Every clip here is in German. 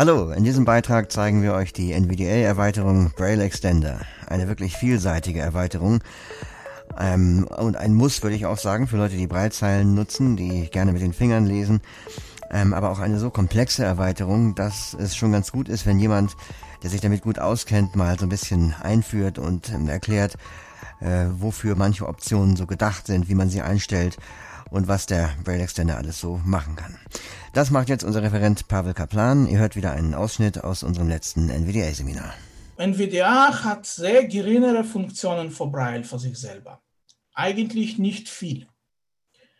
Hallo, in diesem Beitrag zeigen wir euch die NVDA-Erweiterung Braille Extender. Eine wirklich vielseitige Erweiterung. Ähm, und ein Muss, würde ich auch sagen, für Leute, die Braillezeilen nutzen, die gerne mit den Fingern lesen. Ähm, aber auch eine so komplexe Erweiterung, dass es schon ganz gut ist, wenn jemand, der sich damit gut auskennt, mal so ein bisschen einführt und ähm, erklärt, äh, wofür manche Optionen so gedacht sind, wie man sie einstellt und was der Braille Extender alles so machen kann. Das macht jetzt unser Referent Pavel Kaplan. Ihr hört wieder einen Ausschnitt aus unserem letzten NVDA-Seminar. NVDA hat sehr geringere Funktionen für Braille für sich selber. Eigentlich nicht viel.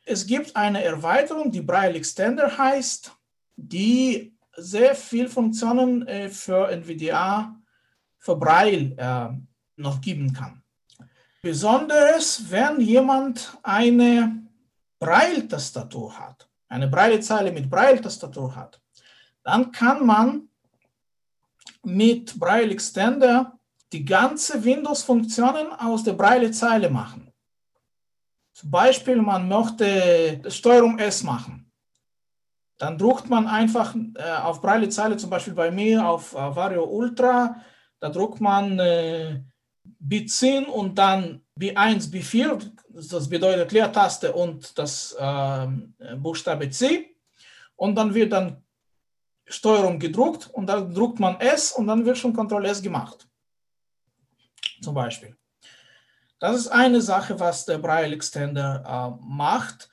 Es gibt eine Erweiterung, die Braille Extender heißt, die sehr viele Funktionen äh, für NVDA, für Braille äh, noch geben kann. Besonders wenn jemand eine Braille-Tastatur hat, eine Braillezeile mit Braille-Tastatur hat, dann kann man mit Braille Extender die ganze Windows-Funktionen aus der Braille-Zeile machen. Zum Beispiel, man möchte Steuerung S machen. Dann druckt man einfach äh, auf Braille-Zeile, zum Beispiel bei mir auf Vario Ultra, da druckt man äh, B10 und dann B1, B4, das bedeutet Leertaste und das äh, Buchstabe C. Und dann wird dann Steuerung gedruckt und dann druckt man S und dann wird schon Ctrl S gemacht. Zum Beispiel. Das ist eine Sache, was der Braille Extender äh, macht.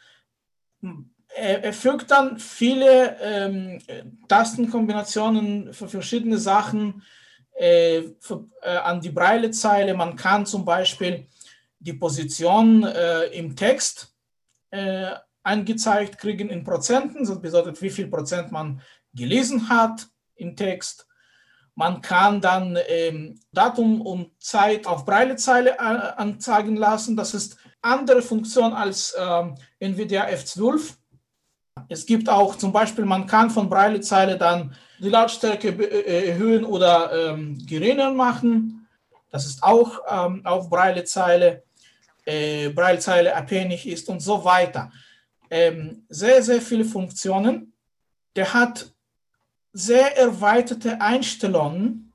Er, er, fügt dann viele ähm, Tastenkombinationen für verschiedene Sachen äh, für, äh, an die Braille-Zeile. Man kann zum Beispiel die Position äh, im Text äh, angezeigt kriegen in Prozenten. Das bedeutet, wie viel Prozent man gelesen hat im Text. Man kann dann ähm, Datum und Zeit auf Breilezeile äh, anzeigen lassen. Das ist andere Funktion als ähm, NVIDIA F12. Es gibt auch zum Beispiel, man kann von Breilezeile dann die Lautstärke äh, erhöhen oder ähm, geringer machen. Das ist auch ähm, auf Breilezeile, äh, Breilezeile abhängig ist und so weiter. Ähm, sehr, sehr viele Funktionen. Der hat sehr erweiterte Einstellungen.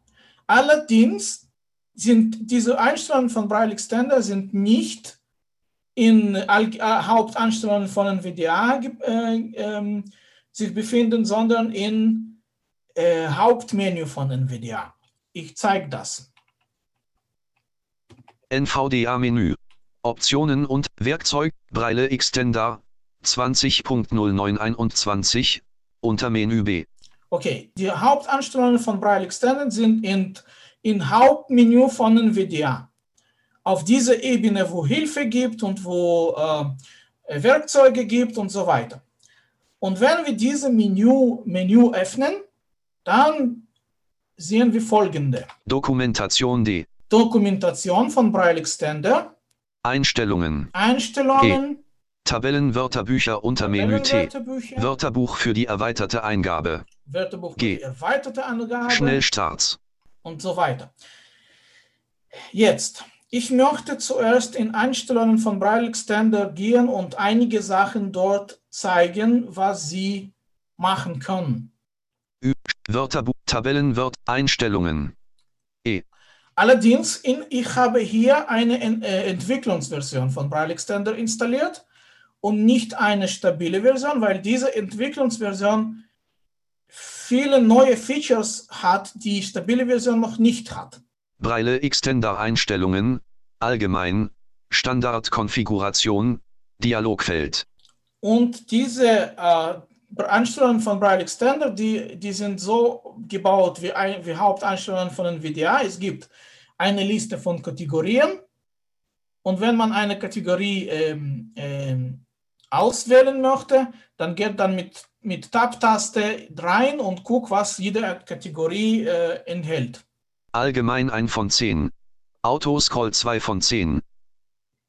Allerdings sind diese Einstellungen von Braille Extender sind nicht in äh, Haupteinstellungen von NVDA äh, äh, sich befinden, sondern in äh, Hauptmenü von NVDA. Ich zeige das. NVDA-Menü. Optionen und Werkzeug Braille Extender 20.0921 unter Menü B. Okay, die Hauptanstellungen von Braille Extended sind in, in Hauptmenü von NVIDIA. Auf dieser Ebene, wo Hilfe gibt und wo äh, Werkzeuge gibt und so weiter. Und wenn wir diese Menü, Menü öffnen, dann sehen wir folgende. Dokumentation D. Dokumentation von Braille Extender. Einstellungen. Einstellungen. E. Tabellenwörterbücher unter Menü T. Wörterbuch für die erweiterte Eingabe. Wörterbuch G. für die erweiterte Eingabe. Schnellstarts. Und so weiter. Jetzt, ich möchte zuerst in Einstellungen von Braille Extender gehen und einige Sachen dort zeigen, was Sie machen können. Wörterbuch, Tabellenwört, Einstellungen. Allerdings, in, ich habe hier eine äh, Entwicklungsversion von Braille Extender installiert und nicht eine stabile Version, weil diese Entwicklungsversion viele neue Features hat, die stabile Version noch nicht hat. Braille Extender Einstellungen, allgemein, Standardkonfiguration, Dialogfeld. Und diese äh, Einstellungen von Braille Extender, die, die sind so gebaut wie, ein, wie Haupteinstellungen von NVIDIA. Es gibt eine Liste von Kategorien und wenn man eine Kategorie ähm, ähm, auswählen möchte, dann geht dann mit, mit Tab-Taste rein und guckt, was jede Kategorie äh, enthält. Allgemein 1 von 10. Autoscroll 2 von 10.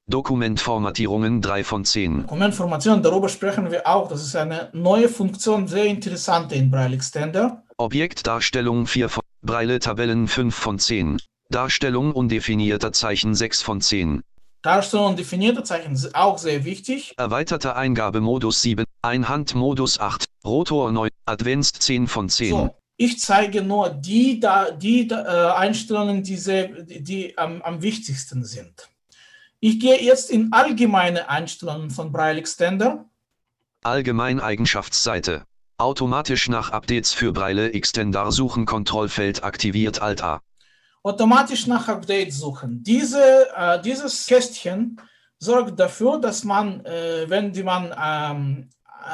Dokumentformatierungen 3 von 10. Dokumentformation, darüber sprechen wir auch. Das ist eine neue Funktion, sehr interessante in Braille Extender. Objektdarstellung 4 von Braille Tabellen 5 von 10. Darstellung undefinierter Zeichen 6 von 10. Darstellung und definierte Zeichen sind auch sehr wichtig. Erweiterter Eingabemodus 7, Einhandmodus 8, Rotor 9, Advanced 10 von 10. So, ich zeige nur die, da, die äh, Einstellungen, die, sehr, die, die am, am wichtigsten sind. Ich gehe jetzt in allgemeine Einstellungen von Braille Extender. Allgemeineigenschaftsseite. Automatisch nach Updates für Braille Extender suchen Kontrollfeld aktiviert Alt A. Automatisch nach Updates suchen. Diese, äh, dieses Kästchen sorgt dafür, dass man, äh, wenn die man ähm,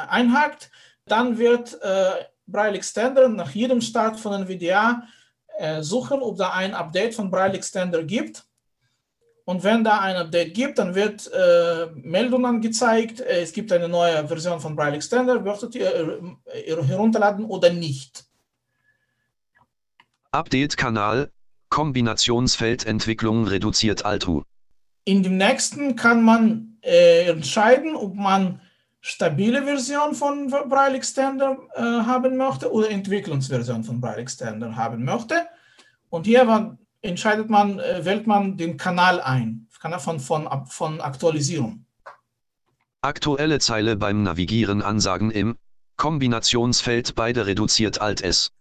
einhakt, dann wird äh, Braille Extender nach jedem Start von NVDA äh, suchen, ob da ein Update von Braille Extender gibt und wenn da ein Update gibt, dann wird äh, Meldung angezeigt, äh, es gibt eine neue Version von Braille Extender, würdet ihr äh, herunterladen oder nicht. Update-Kanal, Kombinationsfeldentwicklung reduziert Altu. In dem nächsten kann man äh, entscheiden, ob man stabile Version von Braille Extender äh, haben möchte oder Entwicklungsversion von Braille Extender haben möchte. Und hier war entscheidet man, äh, wählt man den Kanal ein, Kanal von, von, von Aktualisierung. Aktuelle Zeile beim Navigieren Ansagen im Kombinationsfeld beide reduziert Alt S.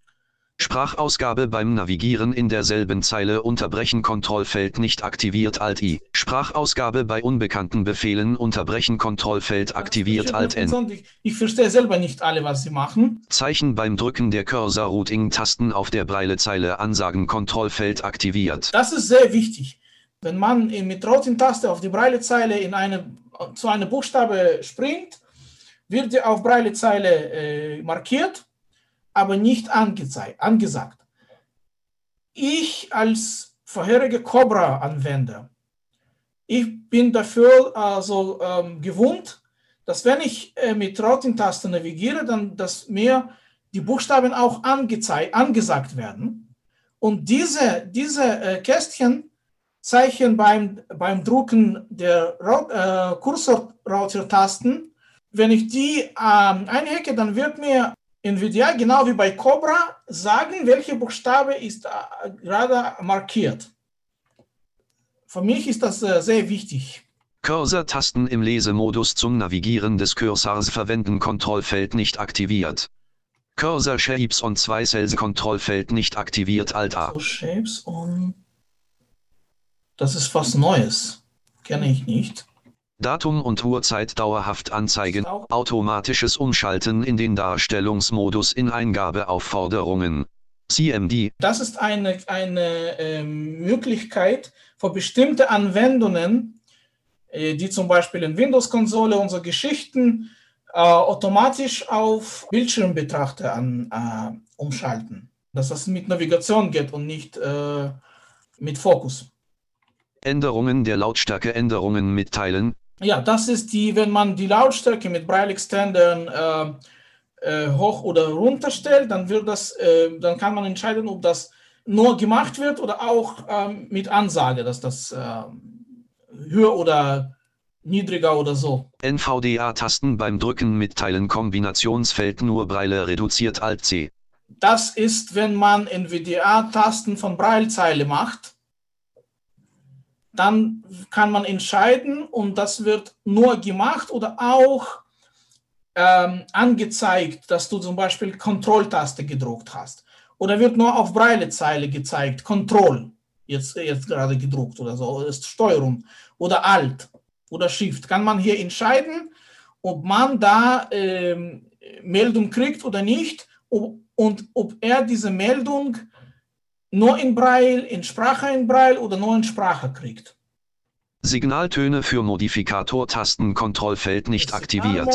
Sprachausgabe beim Navigieren in derselben Zeile unterbrechen Kontrollfeld nicht aktiviert Alt I. Sprachausgabe bei unbekannten Befehlen unterbrechen Kontrollfeld aktiviert Alt N. Ich, ich verstehe selber nicht alle, was sie machen. Zeichen beim Drücken der Cursor-Routing-Tasten auf der Breilezeile Ansagen Kontrollfeld aktiviert. Das ist sehr wichtig. Wenn man mit Routing-Taste auf die Breilezeile in eine, zu einem Buchstabe springt, wird die auf Breilezeile äh, markiert aber nicht angesagt. Ich als vorheriger Cobra-Anwender, ich bin dafür also ähm, gewohnt, dass wenn ich äh, mit Routing-Taste navigiere, dann dass mir die Buchstaben auch angesagt werden. Und diese, diese äh, Kästchen zeichnen beim, beim Drucken der äh, Kursor-Router-Tasten, wenn ich die ähm, einhacke, dann wird mir NVIDIA, genau wie bei Cobra, sagen, welche Buchstabe ist äh, gerade markiert. Für mich ist das äh, sehr wichtig. Cursor-Tasten im Lesemodus zum Navigieren des Cursors verwenden Kontrollfeld nicht aktiviert. Cursor Shapes on 2 Cells Kontrollfeld nicht aktiviert Alt A. So, Shapes on. Das ist was Neues. Kenne ich nicht. Datum und Uhrzeit dauerhaft anzeigen, automatisches Umschalten in den Darstellungsmodus in Eingabeaufforderungen. CMD. Das ist eine, eine äh, Möglichkeit für bestimmte Anwendungen, äh, die zum Beispiel in Windows-Konsole unsere Geschichten äh, automatisch auf Bildschirmbetrachter an, äh, umschalten. Dass das mit Navigation geht und nicht äh, mit Fokus. Änderungen der Lautstärke Änderungen mitteilen, ja, das ist die, wenn man die Lautstärke mit Braille Extendern äh, äh, hoch oder runter stellt, dann wird das, äh, dann kann man entscheiden, ob das nur gemacht wird oder auch ähm, mit Ansage, dass das ähm, höher oder niedriger oder so. NVDA-Tasten beim Drücken mitteilen Kombinationsfeld nur Braille reduziert Alt C. Das ist, wenn man NVDA-Tasten von Braillezeile macht dann kann man entscheiden und das wird nur gemacht oder auch ähm, angezeigt, dass du zum Beispiel Kontrolltaste gedruckt hast. Oder wird nur auf Breilezeile gezeigt, Kontroll, jetzt, jetzt gerade gedruckt oder so, ist Steuerung oder Alt oder Shift. Kann man hier entscheiden, ob man da ähm, Meldung kriegt oder nicht ob, und ob er diese Meldung nur in Braille, in Sprache in Braille oder nur in Sprache kriegt. Signaltöne für Modifikator-Tasten Kontrollfeld nicht aktiviert.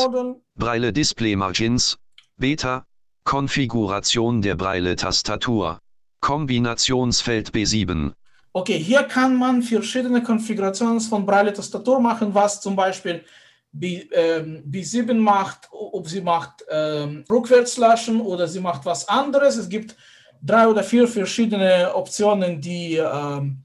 Braille Display Margins, Beta, Konfiguration der Braille-Tastatur, Kombinationsfeld B7. Okay, hier kann man verschiedene Konfigurationen von Braille-Tastatur machen, was zum Beispiel B, ähm, B7 macht, ob sie macht ähm, Rückwärtslaschen oder sie macht was anderes. Es gibt drei oder vier verschiedene Optionen, die ähm,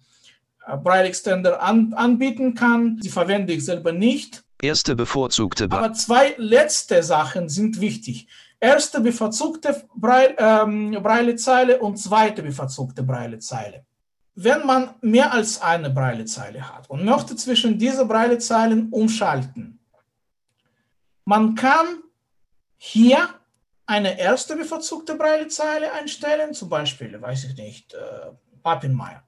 Braille Extender an, anbieten kann. Die verwende ich selber nicht. Erste bevorzugte. Bra Aber zwei letzte Sachen sind wichtig. Erste bevorzugte Braille, ähm, Braillezeile und zweite bevorzugte Braillezeile. wenn man mehr als eine Braillezeile hat und möchte zwischen diese Braillezeilen umschalten. Man kann hier eine erste bevorzugte Braillezeile einstellen, zum Beispiel, weiß ich nicht, äh, Pappenmeier.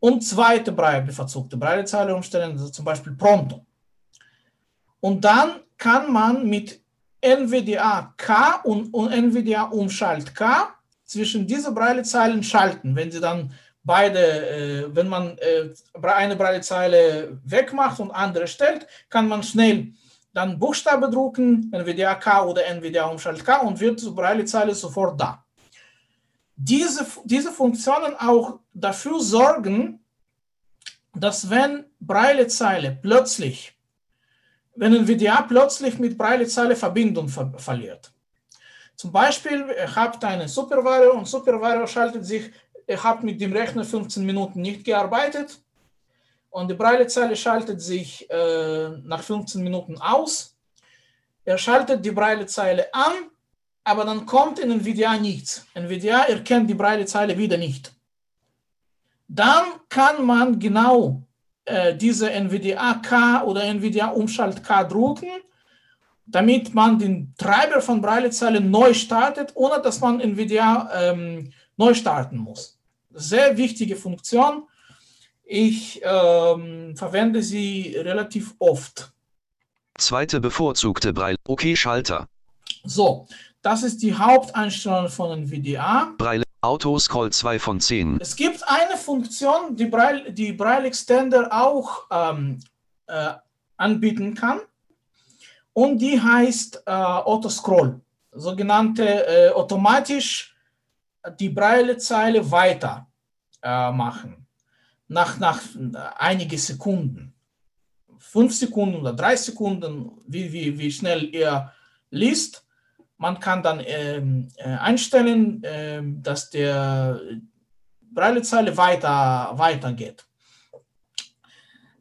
Und zweite bevorzugte Braillezeile umstellen, also zum Beispiel Pronto. Und dann kann man mit NVDA K und, und NVDA Umschalt K zwischen diese Braillezeilen schalten, wenn sie dann beide, äh, wenn man äh, eine Braillezeile wegmacht und andere stellt, kann man schnell dann Buchstabe drucken, NVDA K oder NVDA Umschalt K und wird die Braillezeile sofort da. Diese, diese Funktionen auch dafür sorgen, dass wenn Braillezeile plötzlich, wenn NVDA plötzlich mit Braillezeile Verbindung ver verliert. Zum Beispiel, ihr habt einen Supervario und Supervario schaltet sich ihr habt mit dem Rechner 15 Minuten nicht gearbeitet und die Braillezeile schaltet sich äh, nach 15 Minuten aus. Er schaltet die Braillezeile an, aber dann kommt in NVIDIA nichts. NVIDIA erkennt die Braillezeile wieder nicht. Dann kann man genau äh, diese NVIDIA K oder NVIDIA Umschalt K drucken, damit man den Treiber von Braillezeile neu startet, ohne dass man NVIDIA ähm, neu starten muss sehr wichtige Funktion. Ich ähm, verwende sie relativ oft. Zweite bevorzugte Braille. Okay, Schalter. So, das ist die Haupteinstellung von NVDA. Braille Autoscroll 2 von 10. Es gibt eine Funktion, die Braille, die Braille Extender auch ähm, äh, anbieten kann. Und die heißt äh, Autoscroll. Sogenannte äh, automatisch die Braillezeile weiter äh, machen. Nach, nach einige Sekunden. Fünf Sekunden oder drei Sekunden, wie, wie, wie schnell ihr liest. Man kann dann ähm, äh, einstellen, äh, dass der Braillezeile weiter, weitergeht.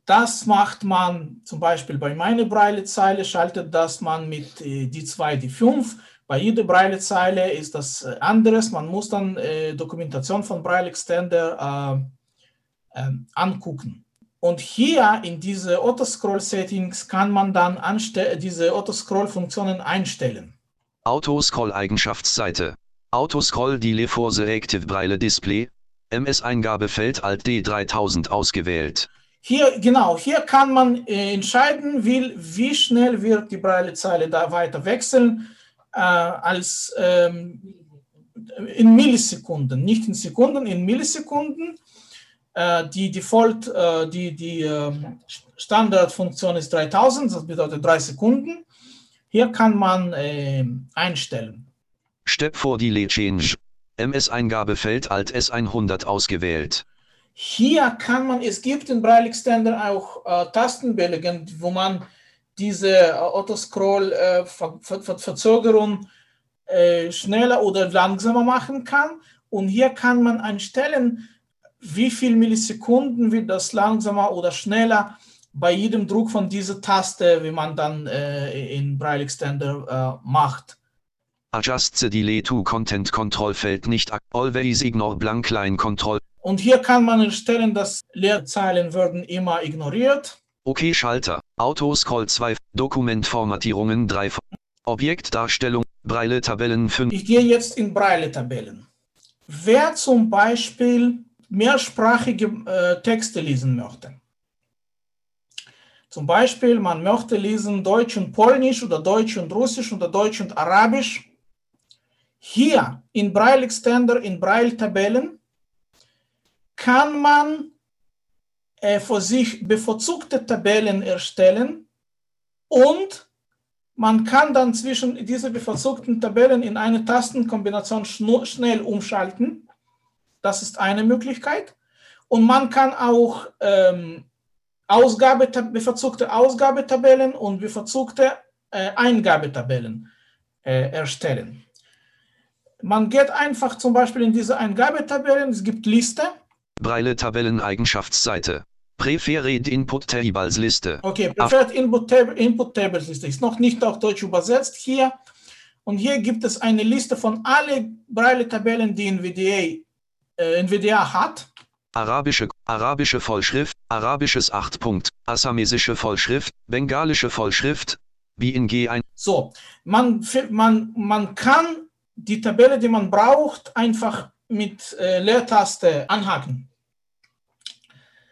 Das macht man zum Beispiel bei meiner Braillezeile, schaltet das man mit äh, die 2, die 5 bei jeder Braillezeile ist das äh, anderes. Man muss dann äh, Dokumentation von Braille Extender äh, äh, angucken. Und hier in diese Autoscroll-Settings kann man dann diese Autoscroll-Funktionen einstellen. Autoscroll-Eigenschaftsseite. Autoscroll Delay for the Active Braille Display. MS-Eingabefeld Alt D3000 ausgewählt. Hier, genau, hier kann man äh, entscheiden, wie, wie schnell wird die Braillezeile da weiter wechseln äh, als ähm, in Millisekunden, nicht in Sekunden, in Millisekunden. Äh, die Default, äh, die, die äh, Standardfunktion ist 3000, das bedeutet drei Sekunden. Hier kann man äh, einstellen. Step for Delay Change. MS-Eingabefeld Alt S100 ausgewählt. Hier kann man, es gibt in Braille Extender auch äh, Tastenbelegen, wo man diese äh, Autoscroll-Verzögerung äh, äh, schneller oder langsamer machen kann. Und hier kann man einstellen, wie viel Millisekunden wird das langsamer oder schneller bei jedem Druck von dieser Taste, wie man dann äh, in Braille Extender äh, macht. Adjust the delay to content control Feld nicht always ignore blank line control. Und hier kann man erstellen, dass Leerzeilen werden immer ignoriert. Okay Schalter, Autoscroll 2, Dokumentformatierungen 3, Objektdarstellung, Braille-Tabellen 5. Ich gehe jetzt in Braille-Tabellen. Wer zum Beispiel mehrsprachige äh, Texte lesen möchte, zum Beispiel man möchte lesen Deutsch und Polnisch oder Deutsch und Russisch oder Deutsch und Arabisch, hier in Braille Extender, in Braille-Tabellen, kann man äh, für sich bevorzugte Tabellen erstellen und man kann dann zwischen diese bevorzugten Tabellen in eine Tastenkombination schnell umschalten. Das ist eine Möglichkeit. Und man kann auch ähm, Ausgabe, bevorzugte Ausgabetabellen und bevorzugte äh, Eingabetabellen äh, erstellen. Man geht einfach zum Beispiel in diese Eingabetabellen, es gibt Liste. Breile Tabellen-Eigenschaftsseite. Preferred Input Tables Liste. Okay, Preferred Input, Tab Input Tables Liste ist noch nicht auf Deutsch übersetzt hier. Und hier gibt es eine Liste von allen Braille-Tabellen, die NVDA, äh, NVDA hat. arabische, arabische Vollschrift, arabisches 8 Punkt, assamesische Vollschrift, bengalische Vollschrift, wie in G1. So, man, man, man kann die Tabelle, die man braucht, einfach mit äh, Leertaste anhaken.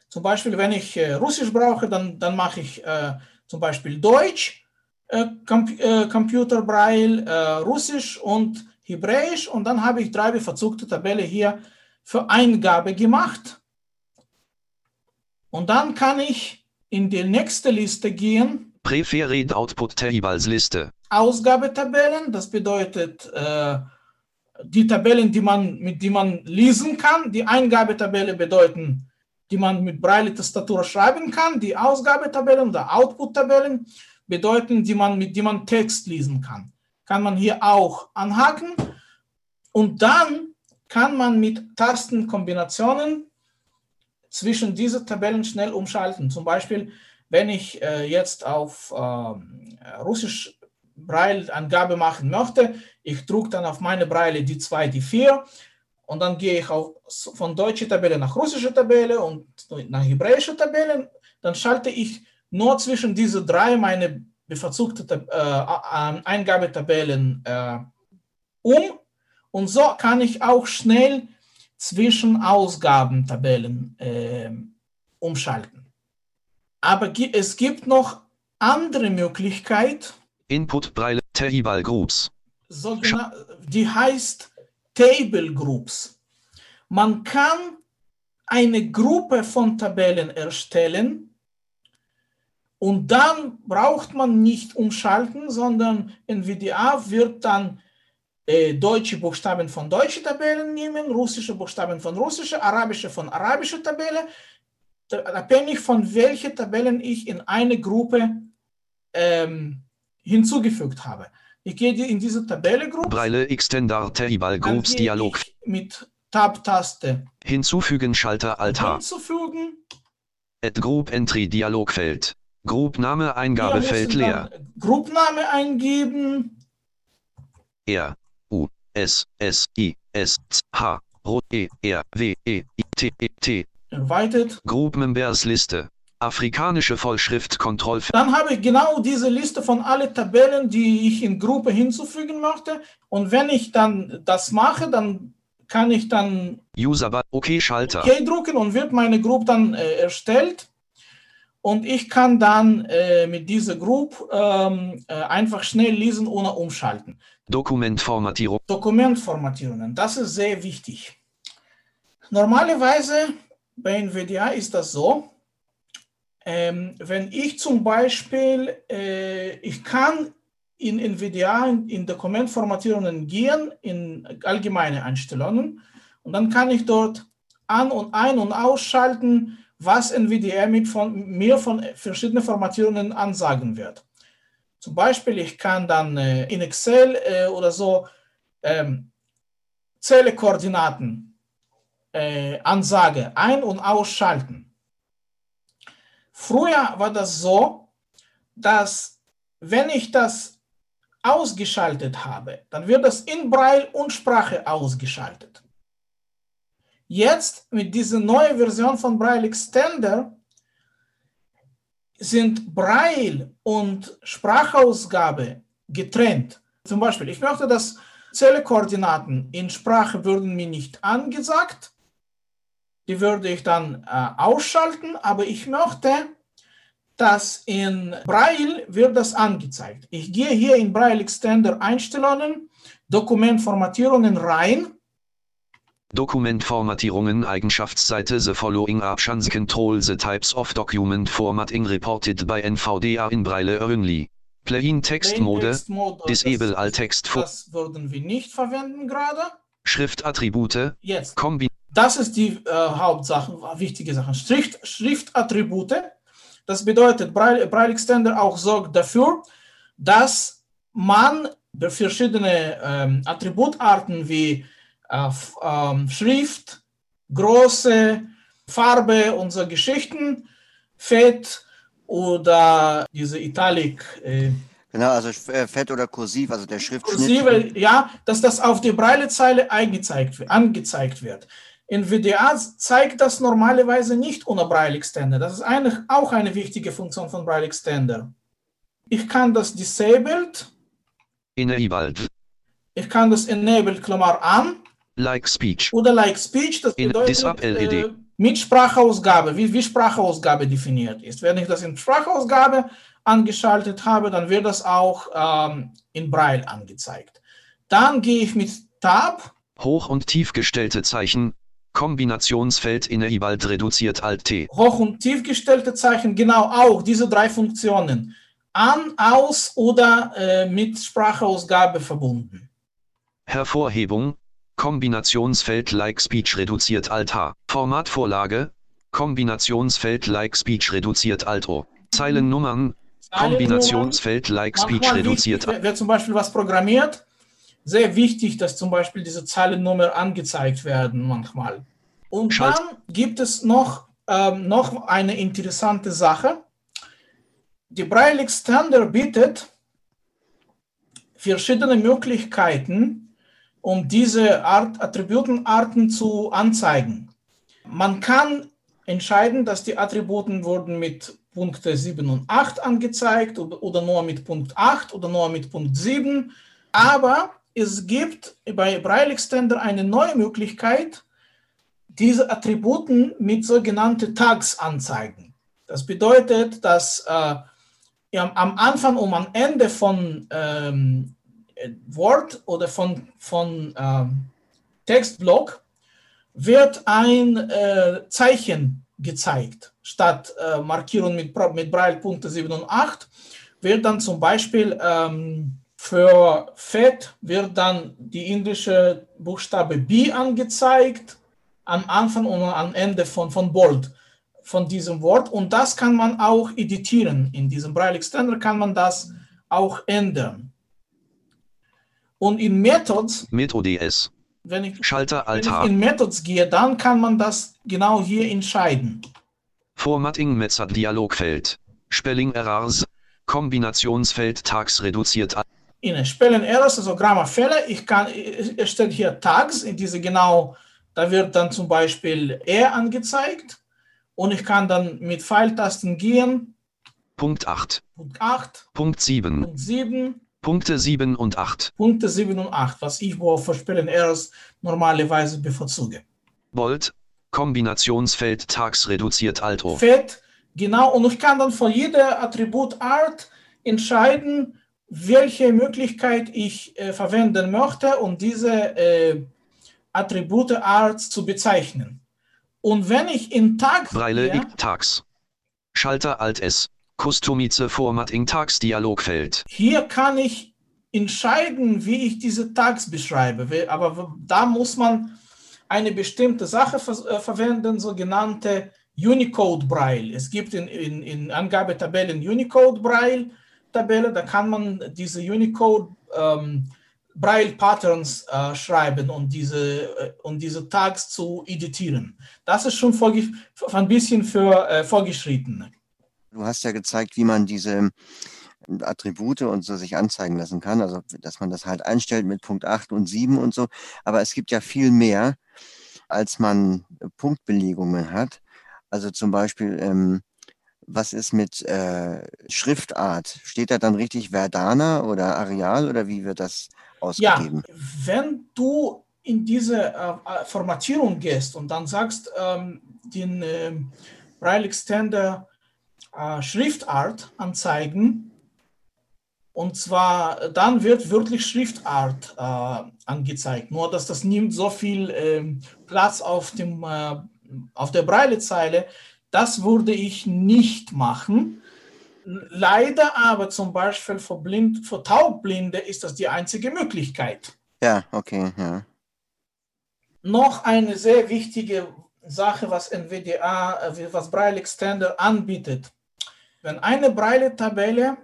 Zum Beispiel, wenn ich äh, Russisch brauche, dann, dann mache ich äh, zum Beispiel Deutsch, äh, Com äh, Computer Braille, äh, Russisch und Hebräisch und dann habe ich drei bevorzugte Tabelle hier für Eingabe gemacht. Und dann kann ich in die nächste Liste gehen. Preferred Output Tables Liste. Ausgabetabellen, das bedeutet äh, die Tabellen, die man, mit denen man lesen kann. Die Eingabetabelle bedeuten, die man mit Braille-Tastatur schreiben kann. Die Ausgabetabellen oder Output-Tabellen bedeuten, die man, mit denen man Text lesen kann. Kann man hier auch anhaken. Und dann kann man mit Tastenkombinationen zwischen diese Tabellen schnell umschalten. Zum Beispiel, wenn ich äh, jetzt auf äh, Russisch Braille-Angabe machen möchte, ich drücke dann auf meine Braille die 2, die 4 und dann gehe ich auch von deutscher Tabelle nach russischer Tabelle und nach hebräischer Tabelle. Dann schalte ich nur zwischen diese drei meine bevorzugte äh, Eingabetabellen äh, um und so kann ich auch schnell zwischen Ausgabentabellen äh, umschalten. Aber es gibt noch andere Möglichkeit. Input Braille Table Groups. Die heißt Table Groups. Man kann eine Gruppe von Tabellen erstellen und dann braucht man nicht umschalten, sondern NVDA wird dann äh, deutsche Buchstaben von deutschen Tabellen nehmen, russische Buchstaben von russischer, arabische von arabischer Tabelle, abhängig von welcher Tabellen ich in eine Gruppe ähm, hinzugefügt habe. Ich gehe in diese Tabelle Group. Breile Extender Table Groups Dialog. Mit Tab-Taste. Hinzufügen Schalter Alt H. Hinzufügen. Add Group Entry Dialogfeld. Groupname Eingabefeld leer. Groupname eingeben. R U S S I S H R E R W E I T E T. Erweitert. Group Members Liste. Afrikanische Vollschrift Kontrollfeld. Dann habe ich genau diese Liste von allen Tabellen, die ich in Gruppe hinzufügen möchte. Und wenn ich dann das mache, dann kann ich dann User OK Schalter. OK drücken und wird meine Gruppe dann äh, erstellt. Und ich kann dann äh, mit dieser Group ähm, äh, einfach schnell lesen ohne umschalten. Dokumentformatierung. Dokumentformatierungen, das ist sehr wichtig. Normalerweise bei NVDA ist das so, ähm, wenn ich zum Beispiel, äh, ich kann in NVDA in, in Dokumentformatierungen gehen, in allgemeine Einstellungen und dann kann ich dort an- und ein- und ausschalten, was NVDA mit von, mir von verschiedenen Formatierungen ansagen wird. Zum Beispiel, ich kann dann äh, in Excel äh, oder so ähm, Zellekoordinaten äh, Ansage ein- und ausschalten. Früher war das so, dass wenn ich das ausgeschaltet habe, dann wird das in Braille und Sprache ausgeschaltet. Jetzt mit dieser neuen Version von Braille Extender sind Braille und Sprachausgabe getrennt. Zum Beispiel, ich möchte, dass Zellekoordinaten in Sprache würden mir nicht angesagt. Die würde ich dann äh, ausschalten, aber ich möchte, dass in Braille wird das angezeigt. Ich gehe hier in Braille Extender Einstellungen, Dokumentformatierungen rein Dokumentformatierungen Eigenschaftsseite The following options control the types of document formatting reported by NVDA in Braille only. Plain Text Mode, Disable All Text. Das würden wir nicht verwenden gerade. Schriftattribute, Jetzt. Kombi das ist die äh, Hauptsache, wichtige Sachen. Schrift, Schriftattribute. Das bedeutet, Braille, Braille Extender auch sorgt dafür, dass man verschiedene ähm, Attributarten wie Schrift, Größe, Farbe so Geschichten, Fett oder diese Italik. Äh, genau, also äh, Fett oder Kursiv, also der Schriftschnitt. Kursive, ja, dass das auf der Braillezeile angezeigt, angezeigt wird. NVDA zeigt das normalerweise nicht ohne Braille Extender. Das ist eine, auch eine wichtige Funktion von Braille Extender. Ich kann das disabled. Enabled. Ich kann das enabled, Klammer an. Like Speech. Oder Like Speech, das In bedeutet äh, mit Sprachausgabe, wie, wie Sprachausgabe definiert ist. Wenn ich das in Sprachausgabe angeschaltet habe, dann wird das auch ähm, in Braille angezeigt. Dann gehe ich mit Tab Hoch- und tief gestellte Zeichen. Kombinationsfeld Enabled reduziert Alt T. hoch- und tief gestellte Zeichen, genau auch diese drei Funktionen. An, aus oder äh, mit Sprachausgabe verbunden. Hervorhebung. Kombinationsfeld Like Speech reduziert Alt H. Formatvorlage. Kombinationsfeld Like Speech reduziert Alt O. Zeilennummern. Kombinationsfeld Like Speech reduziert wichtig, wer, wer zum Beispiel was programmiert, sehr wichtig, dass zum Beispiel diese Zeilennummer angezeigt werden manchmal. Und Schalt- dann gibt es noch, ähm, noch eine interessante Sache. Die Braille Extender bietet verschiedene Möglichkeiten, um diese Art, Attributenarten zu anzeigen. Man kann entscheiden, dass die Attributen wurden mit Punkte 7 und 8 angezeigt oder, nur mit Punkt 8 oder nur mit Punkt 7. Aber es gibt bei Braille Extender eine neue Möglichkeit, diese Attributen mit sogenannten Tags anzeigen. Das bedeutet, dass äh, am Anfang und am Ende von ähm, Wort oder von, von ähm, Textblock wird ein äh, Zeichen gezeigt. Statt äh, Markierung mit, mit Braillepunkte 7 und 8 wird dann zum Beispiel ähm, für Fett wird dann die indische Buchstabe B angezeigt, am Anfang und am Ende von, von Bold von diesem Wort. Und das kann man auch editieren. In diesem Braille Extender kann man das auch ändern. Und in Methods, Mit ODS. wenn ich Schalter wenn ich in Methods gehe, dann kann man das genau hier entscheiden. Formatting Method Dialogfeld. Spelling Errors. Kombinationsfeld Tags reduziert. In Spellen Errors, also Grammarfehler, ich kann, es steht hier Tags, in diese genau, da wird dann zum Beispiel R angezeigt und ich kann dann mit Pfeiltasten gehen, Punkt 8. Punkt 8, Punkt 7. Punkt 7, Punkte 7 und 8. Punkte 7 und 8, was ich für Spellen Errors normalerweise bevorzuge. Bold. Kombinationsfeld Tags reduziert Alt O. Fett, genau, und ich kann dann für jede Attributart entscheiden, welche Möglichkeit ich äh, verwenden möchte, um diese äh, Attributeart zu bezeichnen. Und wenn ich in Tag Breile I Tags. Schalter Alt S. Customize Formatting Tags Dialogfeld. hier kann ich entscheiden, wie ich diese Tags beschreibe. Aber da muss man eine bestimmte Sache äh, verwenden, sogenannte Unicode Braille. Es gibt in, in, in Angabetabellen Unicode Braille Tabelle, da kann man diese Unicode ähm, Braille Patterns äh, schreiben und diese, äh, und diese Tags zu editieren. Das ist schon ein bisschen für äh, Vorgeschrittene. Du hast ja gezeigt, wie man diese Attribute und so sich anzeigen lassen kann, also dass man das halt einstellt mit Punkt 8 und 7 und so. Aber es gibt ja viel mehr, als man äh, Punktbelegungen hat. Also zum Beispiel, ähm, was ist mit äh, Schriftart? Steht da dann richtig Verdana oder Areal oder wie wird das Ja, ausgegeben? wenn du in diese äh, äh, Formatierung gehst und dann sagst, ähm, den ähm, Braille Extender äh, Schriftart anzeigen, und zwar äh, dann wird wirklich Schriftart äh, angezeigt. Nur dass das nimmt so viel ähm, Platz auf, dem, äh, auf der Braillezeile. Das würde ich nicht machen. Leider aber zum Beispiel für, Blind, für Taubblinde ist das die einzige Möglichkeit. Ja, okay, ja. Noch eine sehr wichtige Sache, was NVDA, äh, was Braille Extender anbietet. Wenn eine Braille-Tabelle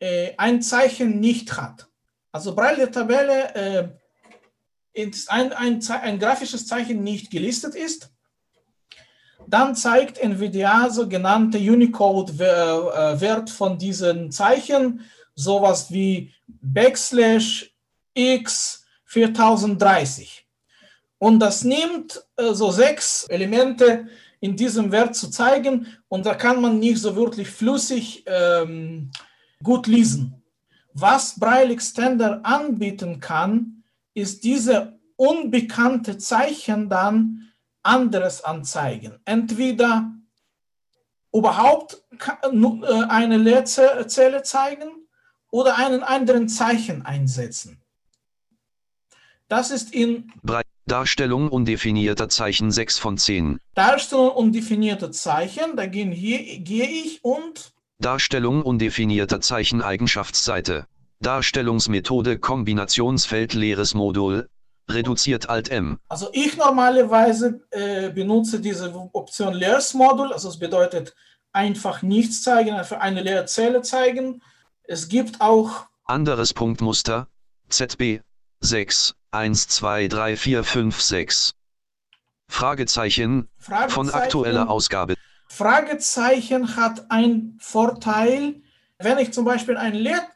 äh, ein Zeichen nicht hat, also Braille-Tabelle äh, ist ein, ein, ein grafisches Zeichen nicht gelistet ist, dann zeigt NVDA sogenannte Unicode-Wert von diesen Zeichen, sowas wie Backslash X 4030. Und das nimmt äh, so sechs Elemente in diesem Wert zu zeigen und da kann man nicht so wirklich flüssig ähm, gut lesen. Was Braille Extender anbieten kann, ist diese unbekannte Zeichen dann anderes anzeigen. Entweder überhaupt äh, eine Leerzelle zeigen oder einen anderen Zeichen einsetzen. Das ist in Darstellung undefinierter Zeichen 6 von 10. Darstellung undefinierter Zeichen, da gehe ich und Darstellung undefinierter Zeichen Eigenschaftsseite. Darstellungsmethode Kombinationsfeld leeres Modul. Reduziert Alt M. Also ich normalerweise äh, benutze diese Option leeres Modul, also es bedeutet einfach nichts zeigen, einfach eine leere Zelle zeigen. Es gibt auch anderes Punktmuster ZB 6 1 2 3 4 5 6 Fragezeichen, Fragezeichen von aktueller Ausgabe. Fragezeichen hat einen Vorteil, wenn ich zum Beispiel ein Leer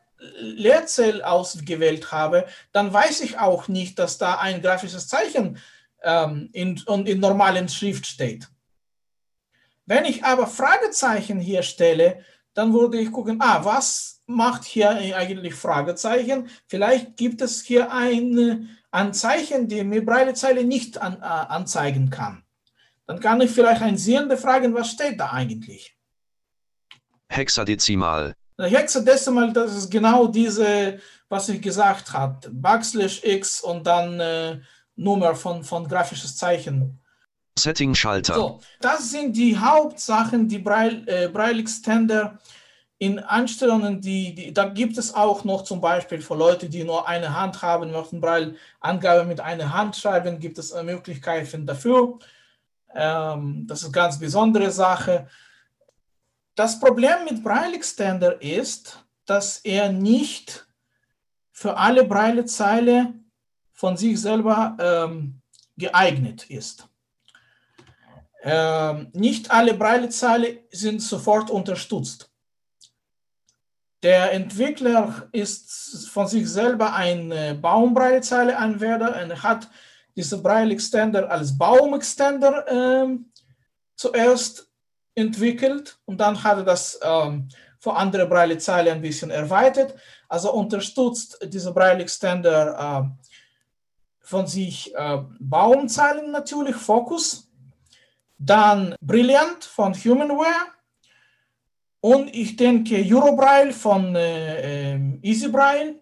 Leerzell ausgewählt habe, dann weiß ich auch nicht, dass da ein grafisches Zeichen ähm, in, in normalen Schrift steht. Wenn ich aber Fragezeichen hier stelle, dann würde ich gucken, ah, was macht hier eigentlich Fragezeichen? Vielleicht gibt es hier ein, ein Zeichen, die mir Breilezeile nicht an, äh, anzeigen kann. Dann kann ich vielleicht ein Sehende fragen, was steht da eigentlich? Hexadezimal. Hexadezimal, das ist genau diese, was ich gesagt habe, Backslash X und dann äh, Nummer von, von grafisches Zeichen. Setting-Schalter. So, das sind die Hauptsachen, die Braille, äh, Braille Extender in Einstellungen, die, die, da gibt es auch noch zum Beispiel für Leute, die nur eine Hand haben, möchten Braille Angabe mit einer Hand schreiben, gibt es Möglichkeiten dafür. Ähm, das ist eine ganz besondere Sache. Das Problem mit Braille Extender ist, dass er nicht für alle Braille-Zeile von sich selber ähm, geeignet ist. Ähm, nicht alle Braille-Zeile sind sofort unterstützt. Der Entwickler ist von sich selber ein Baum-Braille-Zeile-Anwender und hat diese Braille Extender als Baum-Extender äh, zuerst entwickelt und dann hat er das ähm, für andere Braille-Zeile ein bisschen erweitert. Also unterstützt diese Braille Extender äh, von sich äh, Baumzeilen natürlich, Fokus, dann Brilliant von Humanware und ich denke Eurobraille von äh, ähm, EasyBraille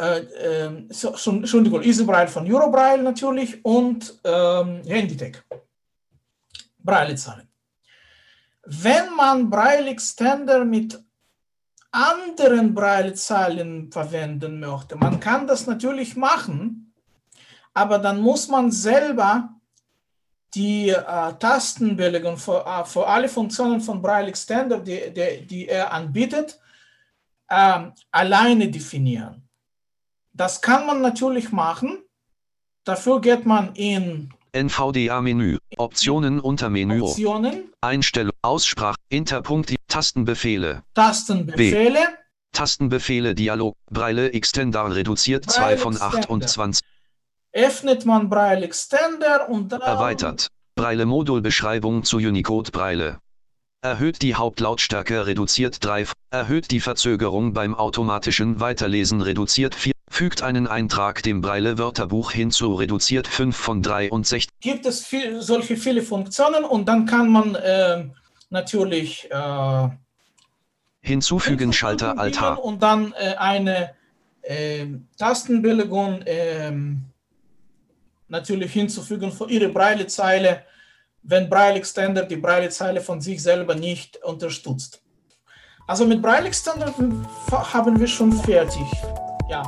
äh, äh, so, Entschuldigung, EasyBraille von Eurobraille natürlich und ähm, Handytech. Braille-Zahlen. Wenn man Braille Extender mit anderen Braille-Zahlen verwenden möchte, man kann das natürlich machen, aber dann muss man selber die äh, Tastenbelegung für, äh, für alle Funktionen von Braille Extender, die, die, die er anbietet, äh, alleine definieren. Das kann man natürlich machen. Dafür geht man in NVDA-Menü, Optionen unter Menü, Optionen, Einstellung, Aussprache, Interpunkt, Tastenbefehle, Tastenbefehle, B. Tastenbefehle, Dialog, Braille Extender reduziert Braille 2 von Extender. 28. Öffnet man Braille Extender und dann erweitert. Braille Modulbeschreibung zu Unicode Braille. Erhöht die Hauptlautstärke reduziert 3, erhöht die Verzögerung beim automatischen Weiterlesen reduziert 4, fügt einen Eintrag dem Braille Wörterbuch hinzu reduziert 5 von 63. Gibt es viel, solche viele Funktionen und dann kann man äh, natürlich äh, hinzufügen Schalter Altar und dann äh, eine ähm, Tastenbelegung ähm, natürlich hinzufügen für Ihre Braille-Zeile wenn Braille Extender die Braille-Zeile von sich selber nicht unterstützt. Also mit Braille Extender haben wir schon fertig. Ja.